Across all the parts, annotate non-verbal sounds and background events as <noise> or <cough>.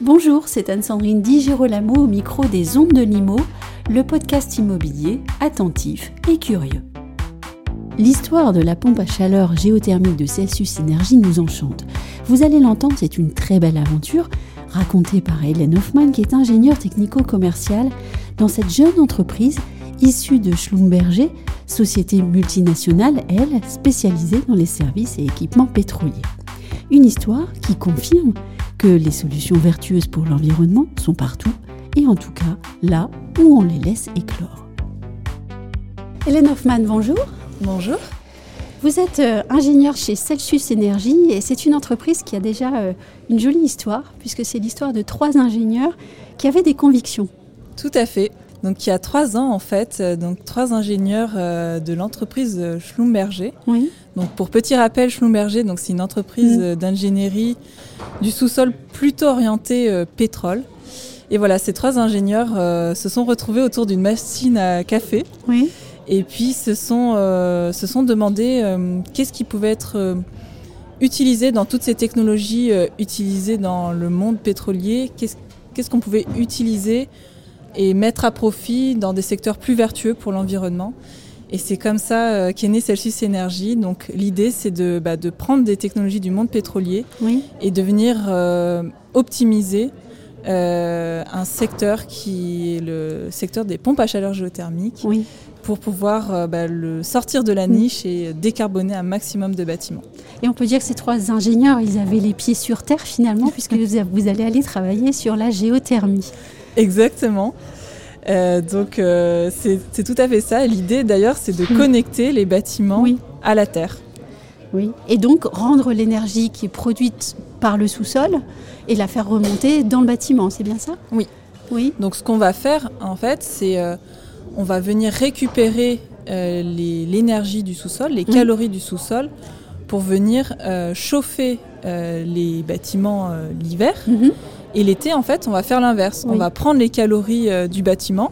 Bonjour, c'est Anne-Sandrine Di Girolamo au micro des Ondes de Limo, le podcast immobilier attentif et curieux. L'histoire de la pompe à chaleur géothermique de Celsius Energy nous enchante. Vous allez l'entendre, c'est une très belle aventure racontée par Hélène Hoffman qui est ingénieure technico-commerciale dans cette jeune entreprise issue de Schlumberger, société multinationale, elle, spécialisée dans les services et équipements pétroliers. Une histoire qui confirme que les solutions vertueuses pour l'environnement sont partout et en tout cas là où on les laisse éclore. Hélène Hoffman, bonjour. Bonjour. Vous êtes euh, ingénieure chez Celsius Energy et c'est une entreprise qui a déjà euh, une jolie histoire puisque c'est l'histoire de trois ingénieurs qui avaient des convictions. Tout à fait. Donc il y a trois ans en fait, euh, donc trois ingénieurs de l'entreprise Schlumberger. Oui. Donc pour petit rappel, Schlumberger, donc c'est une entreprise Mm. d'ingénierie du sous-sol plutôt orientée pétrole. Et voilà, ces trois ingénieurs euh, se sont retrouvés autour d'une machine à café Oui. Et puis se sont, euh, se sont demandé euh, qu'est-ce qui pouvait être euh, utilisé dans toutes ces technologies euh, utilisées dans le monde pétrolier, qu'est-ce qu'on pouvait utiliser et mettre à profit dans des secteurs plus vertueux pour l'environnement? Et c'est comme ça qu'est né Celsius Energy. Donc l'idée, c'est de, bah, de prendre des technologies du monde pétrolier Oui. et de venir euh, optimiser euh, un secteur qui est le secteur des pompes à chaleur géothermique Oui. Pour pouvoir euh, bah, le sortir de la Mm. niche et décarboner un maximum de bâtiments. Et on peut dire que ces trois ingénieurs, ils avaient les pieds sur terre finalement puisque vous allez aller travailler sur la géothermie. Exactement. Euh, donc euh, c'est tout à fait ça. L'idée d'ailleurs, c'est de Mm. connecter les bâtiments Oui. à la terre. Oui. Et donc rendre l'énergie qui est produite par le sous-sol et la faire remonter dans le bâtiment, c'est bien ça? Oui. Oui. Donc ce qu'on va faire en fait, c'est on va venir récupérer euh, l'énergie du sous-sol, les calories du sous-sol, pour venir euh, chauffer euh, les bâtiments l'hiver. Mhm. Et l'été, en fait, on va faire l'inverse. Oui. On va prendre les calories du bâtiment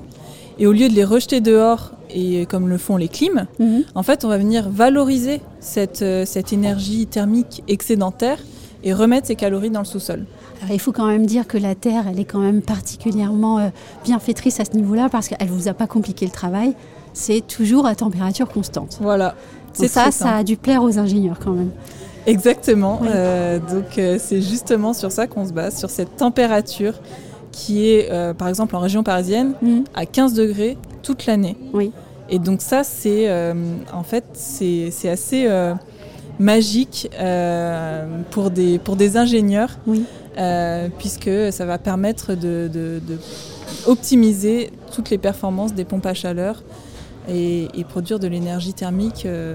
et au lieu de les rejeter dehors et comme le font les clims, Mhm. en fait, on va venir valoriser cette, cette énergie thermique excédentaire et remettre ces calories dans le sous-sol. Il faut quand même dire que la Terre, elle est quand même particulièrement euh, bienfaitrice à ce niveau-là parce qu'elle ne vous a pas compliqué le travail. C'est toujours à température constante. Voilà. Donc ça, ça a dû plaire aux ingénieurs quand même. Exactement. Oui. Euh, donc euh, c'est justement sur ça qu'on se base, sur cette température qui est, euh, par exemple, en région parisienne, Mhm. à 15 degrés toute l'année. Oui. Et donc ça, c'est en fait, c'est c'est assez magique euh, pour, des, pour des ingénieurs, Oui. euh, puisque ça va permettre de, de- de optimiser toutes les performances des pompes à chaleur et, et produire de l'énergie thermique euh,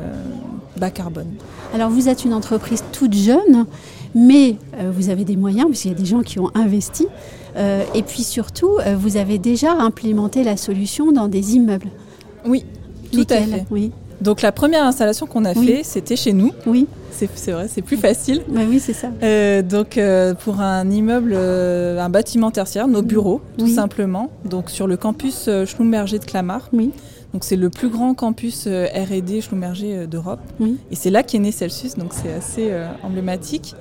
bas carbone. Alors vous êtes une entreprise toute jeune, mais euh, vous avez des moyens puisqu'il y a des gens qui ont investi. Euh, et puis surtout, vous avez déjà implémenté la solution dans des immeubles. Oui, tout à fait. Oui. Donc la première installation qu'on a Oui. fait, c'était chez nous. Oui. C'est vrai, c'est plus facile. Bah oui, c'est ça. Euh, donc euh, pour un immeuble, euh, un bâtiment tertiaire, nos bureaux, tout simplement. Donc sur le campus Schlumberger de Clamart. Oui. Donc c'est le plus grand campus R&D Schlumberger d'Europe. Oui. Et c'est là qu'est né Celsius, donc c'est assez emblématique.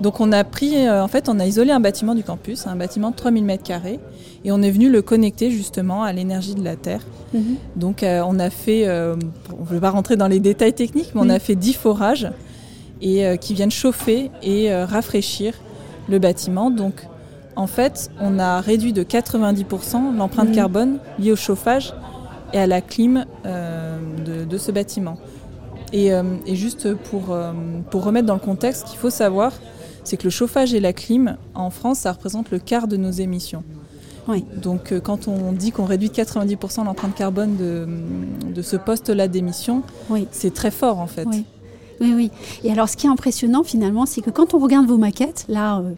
Donc on a pris, euh, en fait, on a isolé un bâtiment du campus, un bâtiment de 3000 m2, et on est venu le connecter justement à l'énergie de la Terre. Mhm. Donc euh, on a fait, euh, on ne veut pas rentrer dans les détails techniques, mais on a fait 10 forages et euh, qui viennent chauffer et euh, rafraîchir le bâtiment. Donc en fait, on a réduit de 90% l'empreinte Mhm. carbone liée au chauffage et à la clim euh, de, de ce bâtiment. Et, euh, et juste pour, euh, pour remettre dans le contexte, qu'il faut savoir, c'est que le chauffage et la clim, en France, ça représente le quart de nos émissions. Oui. Donc euh, quand on dit qu'on réduit de 90% l'empreinte carbone de, de ce poste-là d'émission, Oui. c'est très fort en fait. Oui. Oui, oui. Et alors, ce qui est impressionnant finalement, c'est que quand on regarde vos maquettes, là, euh,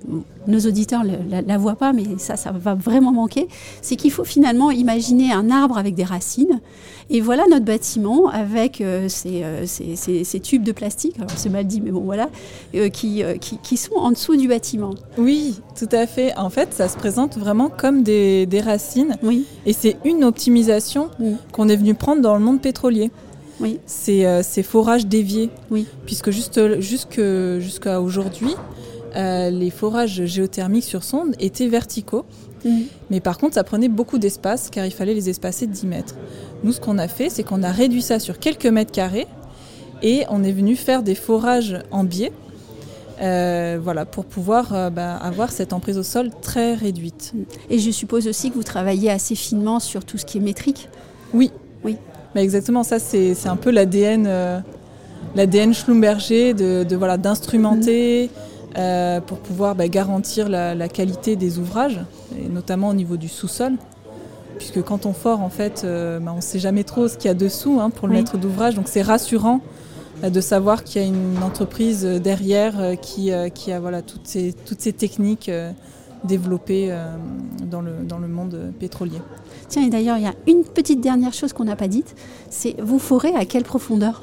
nos auditeurs ne la, la, voient pas, mais ça, ça va vraiment manquer, c'est qu'il faut finalement imaginer un arbre avec des racines. Et voilà notre bâtiment avec euh, ces, euh, ces, ces, ces, tubes de plastique, alors c'est mal dit, mais bon voilà, qui, qui, qui, sont en dessous du bâtiment. Oui, tout à fait. En fait, ça se présente vraiment comme des, des racines. Oui. Et c'est une optimisation oui. qu'on est venu prendre dans le monde pétrolier. Oui. C'est euh, ces forages déviés. Oui. Puisque juste, jusqu'à jusqu aujourd'hui, euh, les forages géothermiques sur sonde étaient verticaux. Mmh. Mais par contre, ça prenait beaucoup d'espace car il fallait les espacer de 10 mètres. Nous, ce qu'on a fait, c'est qu'on a réduit ça sur quelques mètres carrés et on est venu faire des forages en biais. Euh, voilà, pour pouvoir euh, bah, avoir cette emprise au sol très réduite. Et je suppose aussi que vous travaillez assez finement sur tout ce qui est métrique Oui. Oui. Exactement, ça c'est un peu l'ADN euh, l'ADN Schlumberger de, de voilà d'instrumenter mmh. euh, pour pouvoir bah, garantir la, la, qualité des ouvrages, et notamment au niveau du sous-sol. Puisque quand on fore, en fait, euh, bah, on ne sait jamais trop ce qu'il y a dessous hein, pour le oui. maître d'ouvrage. Donc c'est rassurant de savoir qu'il y a une entreprise derrière qui, qui a voilà, toutes, ces, toutes ces techniques développées dans le, dans le monde pétrolier. Tiens, et d'ailleurs, il y a une petite dernière chose qu'on n'a pas dite, c'est vous forez à quelle profondeur?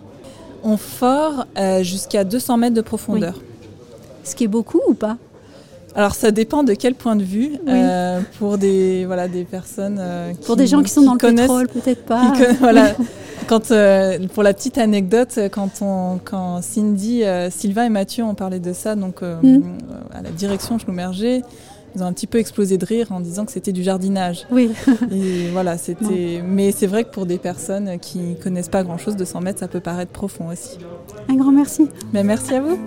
On fore euh, jusqu'à 200 mètres de profondeur. Oui. Ce qui est beaucoup ou pas? Alors ça dépend de quel point de vue. Oui. Euh, pour des voilà des personnes euh, qui, pour des gens qui sont qui dans le pétrole peut-être pas. voilà. <laughs> quand euh, pour la petite anecdote, quand on quand Cindy, euh, Sylvain et Mathieu ont parlé de ça donc mm. à la direction Schlumberger, ils ont un petit peu explosé de rire en disant que c'était du jardinage. Oui. <laughs> Et voilà, c'était. Mais c'est vrai que pour des personnes qui connaissent pas grand-chose, 200 mètres, ça peut paraître profond aussi. Un grand merci. Mais merci à vous.